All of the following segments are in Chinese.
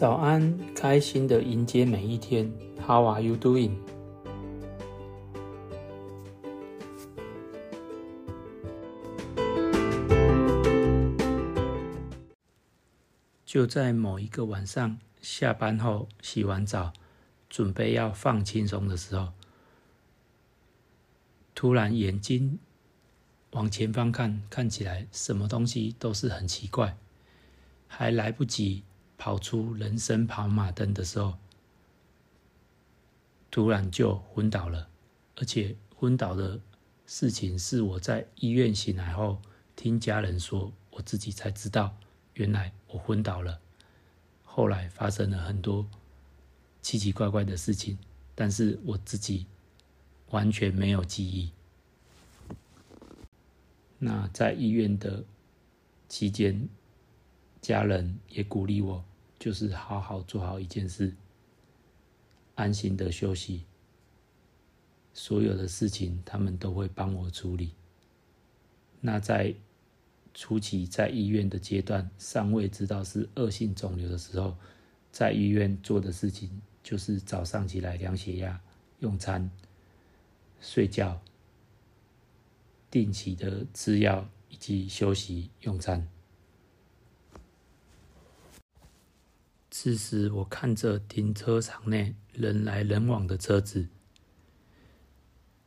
早安，开心的迎接每一天。How are you doing？就在某一个晚上，下班后洗完澡，准备要放轻松的时候，突然眼睛往前方看，看起来什么东西都是很奇怪，还来不及。跑出人生跑马灯的时候，突然就昏倒了，而且昏倒的事情是我在医院醒来后听家人说，我自己才知道，原来我昏倒了。后来发生了很多奇奇怪怪的事情，但是我自己完全没有记忆。那在医院的期间，家人也鼓励我。就是好好做好一件事，安心的休息。所有的事情他们都会帮我处理。那在初期在医院的阶段，尚未知道是恶性肿瘤的时候，在医院做的事情就是早上起来量血压、用餐、睡觉、定期的吃药以及休息用餐。此时，我看着停车场内人来人往的车子，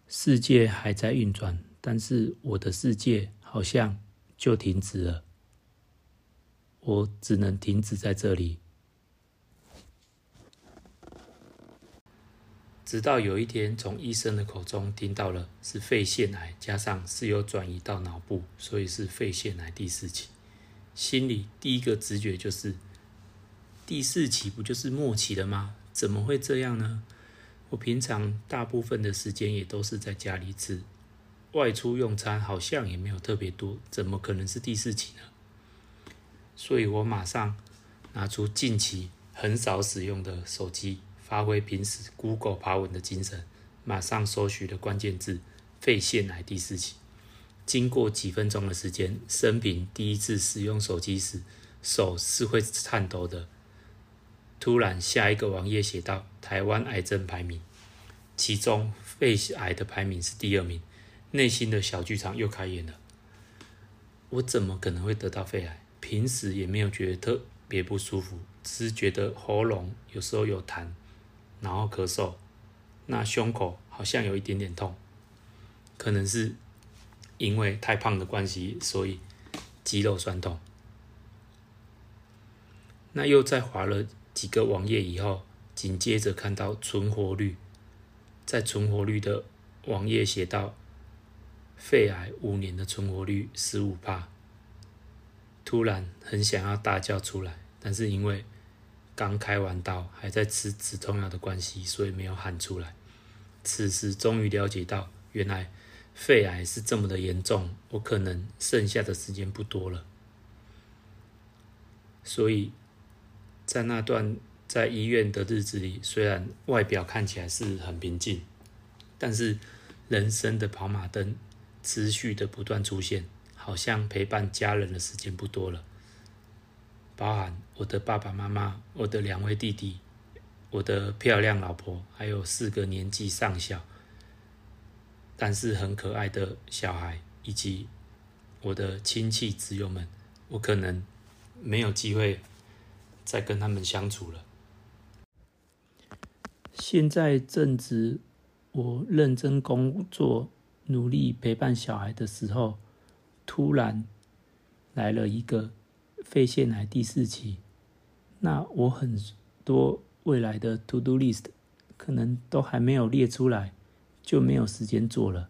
世界还在运转，但是我的世界好像就停止了。我只能停止在这里，直到有一天从医生的口中听到了是肺腺癌，加上是有转移到脑部，所以是肺腺癌第四期。心里第一个直觉就是。第四期不就是末期了吗？怎么会这样呢？我平常大部分的时间也都是在家里吃，外出用餐好像也没有特别多，怎么可能是第四期呢？所以我马上拿出近期很少使用的手机，发挥平时 Google 爬文的精神，马上搜寻的关键字“肺腺癌第四期”。经过几分钟的时间，生平第一次使用手机时，手是会颤抖的。突然，下一个网页写到台湾癌症排名，其中肺癌的排名是第二名，内心的小剧场又开演了。我怎么可能会得到肺癌？平时也没有觉得特别不舒服，只是觉得喉咙有时候有痰，然后咳嗽，那胸口好像有一点点痛，可能是因为太胖的关系，所以肌肉酸痛。那又在滑了。几个网页以后，紧接着看到存活率，在存活率的网页写到，肺癌五年的存活率十五帕。突然很想要大叫出来，但是因为刚开完刀，还在吃止痛药的关系，所以没有喊出来。此时终于了解到，原来肺癌是这么的严重，我可能剩下的时间不多了，所以。在那段在医院的日子里，虽然外表看起来是很平静，但是人生的跑马灯持续的不断出现，好像陪伴家人的时间不多了。包含我的爸爸妈妈、我的两位弟弟、我的漂亮老婆，还有四个年纪尚小但是很可爱的小孩，以及我的亲戚侄友们，我可能没有机会。在跟他们相处了。现在正值我认真工作、努力陪伴小孩的时候，突然来了一个肺腺癌第四期，那我很多未来的 to do list 可能都还没有列出来，就没有时间做了。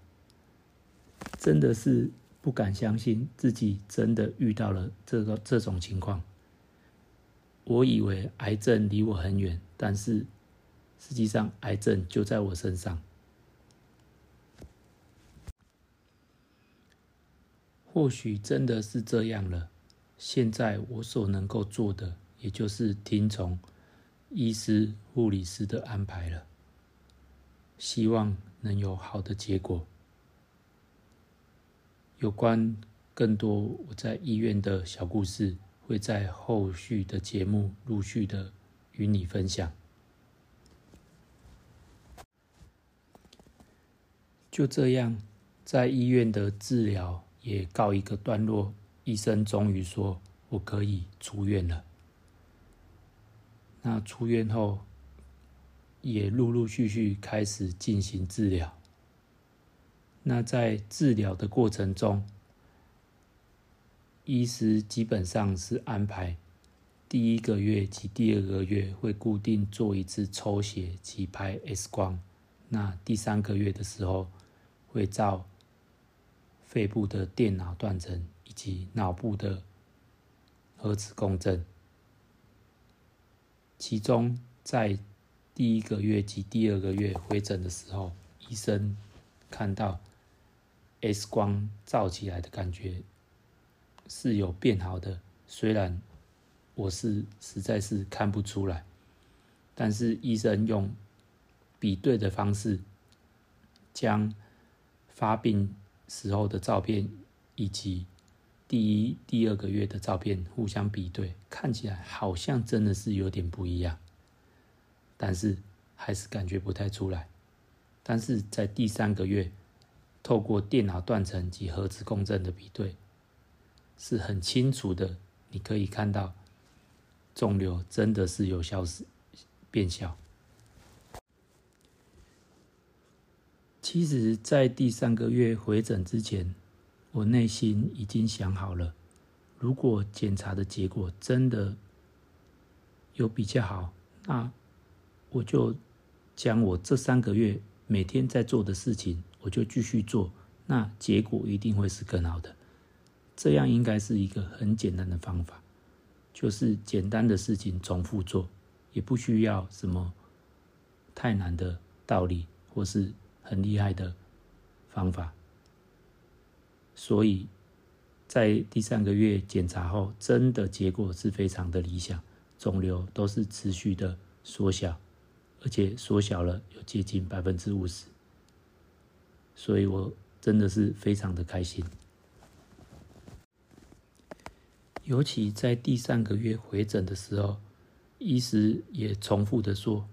真的是不敢相信自己真的遇到了这个这种情况。我以为癌症离我很远，但是实际上癌症就在我身上。或许真的是这样了。现在我所能够做的，也就是听从医师、护理师的安排了。希望能有好的结果。有关更多我在医院的小故事。会在后续的节目陆续的与你分享。就这样，在医院的治疗也告一个段落，医生终于说我可以出院了。那出院后，也陆陆续续开始进行治疗。那在治疗的过程中，医师基本上是安排第一个月及第二个月会固定做一次抽血及拍 X 光，那第三个月的时候会照肺部的电脑断层以及脑部的核磁共振。其中在第一个月及第二个月回诊的时候，医生看到 X 光照起来的感觉。是有变好的，虽然我是实在是看不出来，但是医生用比对的方式，将发病时候的照片以及第一、第二个月的照片互相比对，看起来好像真的是有点不一样，但是还是感觉不太出来。但是在第三个月，透过电脑断层及核磁共振的比对。是很清楚的，你可以看到肿瘤真的是有消失变小。其实，在第三个月回诊之前，我内心已经想好了，如果检查的结果真的有比较好，那我就将我这三个月每天在做的事情，我就继续做，那结果一定会是更好的。这样应该是一个很简单的方法，就是简单的事情重复做，也不需要什么太难的道理或是很厉害的方法。所以在第三个月检查后，真的结果是非常的理想，肿瘤都是持续的缩小，而且缩小了有接近百分之五十，所以我真的是非常的开心。尤其在第三个月回诊的时候，医师也重复的说：“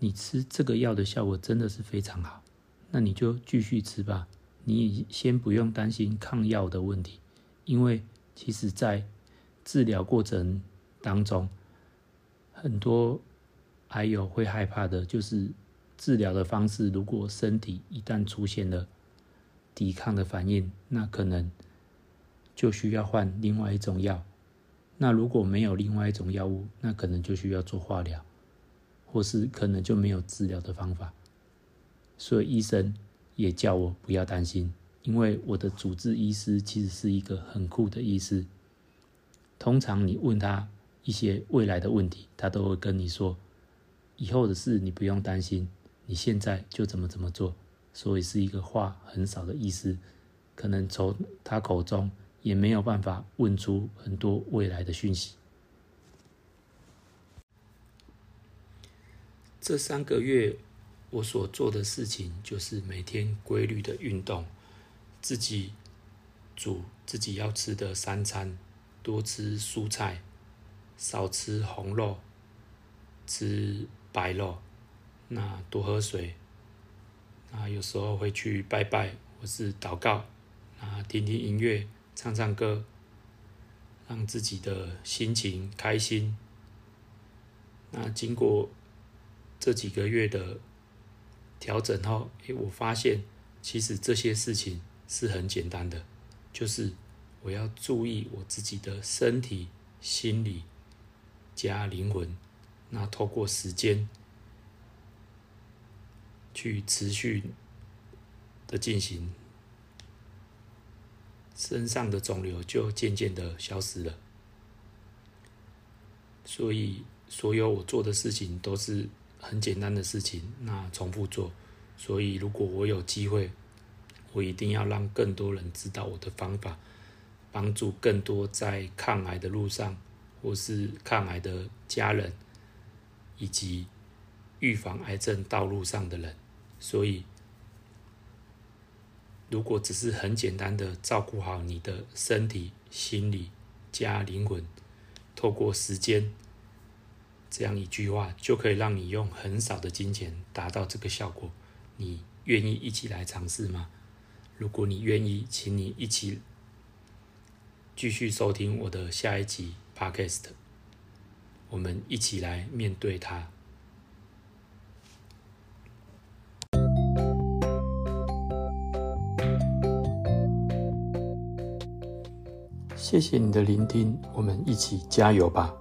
你吃这个药的效果真的是非常好，那你就继续吃吧。你先不用担心抗药的问题，因为其实在治疗过程当中，很多还有会害怕的，就是治疗的方式，如果身体一旦出现了抵抗的反应，那可能。”就需要换另外一种药，那如果没有另外一种药物，那可能就需要做化疗，或是可能就没有治疗的方法。所以医生也叫我不要担心，因为我的主治医师其实是一个很酷的医师。通常你问他一些未来的问题，他都会跟你说，以后的事你不用担心，你现在就怎么怎么做。所以是一个话很少的医师，可能从他口中。也没有办法问出很多未来的讯息。这三个月我所做的事情就是每天规律的运动，自己煮自己要吃的三餐，多吃蔬菜，少吃红肉，吃白肉，那多喝水，那有时候会去拜拜或是祷告，啊，听听音乐。唱唱歌，让自己的心情开心。那经过这几个月的调整后，诶，我发现其实这些事情是很简单的，就是我要注意我自己的身体、心理加灵魂，那透过时间去持续的进行。身上的肿瘤就渐渐的消失了，所以所有我做的事情都是很简单的事情，那重复做。所以如果我有机会，我一定要让更多人知道我的方法，帮助更多在抗癌的路上，或是抗癌的家人，以及预防癌症道路上的人。所以。如果只是很简单的照顾好你的身体、心理加灵魂，透过时间这样一句话就可以让你用很少的金钱达到这个效果。你愿意一起来尝试吗？如果你愿意，请你一起继续收听我的下一集 Podcast，我们一起来面对它。谢谢你的聆听，我们一起加油吧！